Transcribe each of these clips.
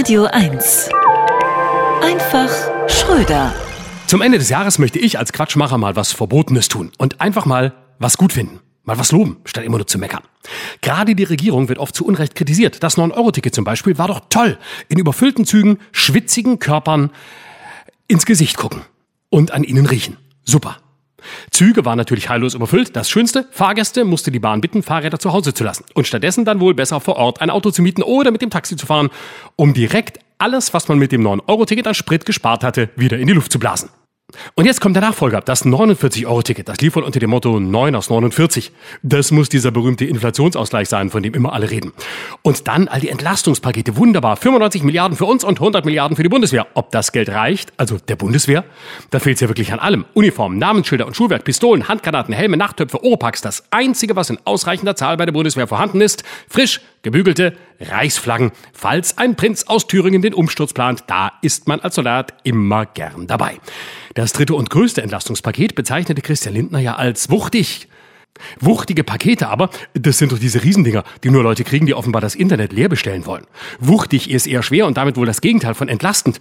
Radio 1. Einfach Schröder. Zum Ende des Jahres möchte ich als Quatschmacher mal was Verbotenes tun und einfach mal was gut finden. Mal was loben, statt immer nur zu meckern. Gerade die Regierung wird oft zu Unrecht kritisiert. Das 9-Euro-Ticket zum Beispiel war doch toll. In überfüllten Zügen, schwitzigen Körpern ins Gesicht gucken und an ihnen riechen. Super. Züge waren natürlich heillos überfüllt. Das Schönste, Fahrgäste musste die Bahn bitten, Fahrräder zu Hause zu lassen und stattdessen dann wohl besser vor Ort ein Auto zu mieten oder mit dem Taxi zu fahren, um direkt alles, was man mit dem 9-Euro-Ticket an Sprit gespart hatte, wieder in die Luft zu blasen. Und jetzt kommt der Nachfolger, das 49-Euro-Ticket. Das lief wohl unter dem Motto 9 aus 49. Das muss dieser berühmte Inflationsausgleich sein, von dem immer alle reden. Und dann all die Entlastungspakete. Wunderbar. 95 Milliarden für uns und 100 Milliarden für die Bundeswehr. Ob das Geld reicht, also der Bundeswehr, da fehlt es ja wirklich an allem. Uniformen, Namensschilder und Schulwerk, Pistolen, Handgranaten, Helme, Nachttöpfe, Oropax. Das Einzige, was in ausreichender Zahl bei der Bundeswehr vorhanden ist, frisch gebügelte Reichsflaggen. Falls ein Prinz aus Thüringen den Umsturz plant, da ist man als Soldat immer gern dabei. Das dritte und größte Entlastungspaket bezeichnete Christian Lindner ja als wuchtig. Wuchtige Pakete aber, das sind doch diese Riesendinger, die nur Leute kriegen, die offenbar das Internet leer bestellen wollen. Wuchtig ist eher schwer und damit wohl das Gegenteil von entlastend.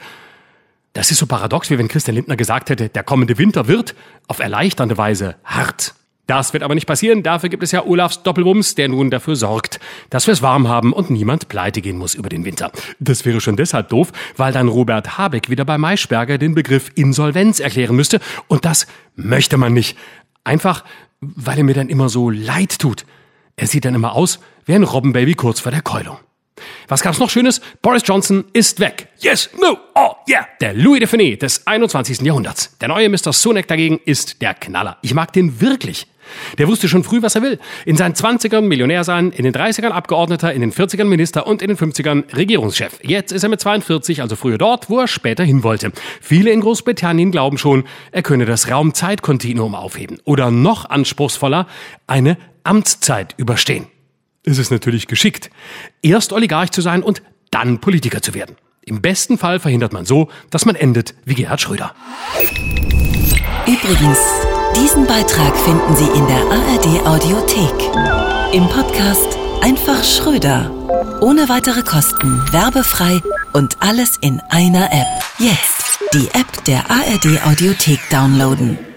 Das ist so paradox, wie wenn Christian Lindner gesagt hätte, der kommende Winter wird auf erleichternde Weise hart. Das wird aber nicht passieren. Dafür gibt es ja Olafs Doppelwumms, der nun dafür sorgt, dass wir es warm haben und niemand pleite gehen muss über den Winter. Das wäre schon deshalb doof, weil dann Robert Habeck wieder bei Maischberger den Begriff Insolvenz erklären müsste. Und das möchte man nicht. Einfach, weil er mir dann immer so leid tut. Er sieht dann immer aus wie ein Robbenbaby kurz vor der Keulung. Was gab's noch Schönes? Boris Johnson ist weg. Yes, no, oh, yeah. Der Louis de Funès des 21. Jahrhunderts. Der neue Mr. Sunak dagegen ist der Knaller. Ich mag den wirklich. Der wusste schon früh, was er will. In seinen 20ern Millionär sein, in den 30ern Abgeordneter, in den 40ern Minister und in den 50ern Regierungschef. Jetzt ist er mit 42, also früher dort, wo er später hin wollte. Viele in Großbritannien glauben schon, er könne das Raumzeitkontinuum aufheben. Oder noch anspruchsvoller, eine Amtszeit überstehen. Es ist natürlich geschickt, erst Oligarch zu sein und dann Politiker zu werden. Im besten Fall verhindert man so, dass man endet wie Gerhard Schröder. Übrigens, diesen Beitrag finden Sie in der ARD Audiothek. Im Podcast Einfach Schröder. Ohne weitere Kosten, werbefrei und alles in einer App. Jetzt die App der ARD Audiothek downloaden.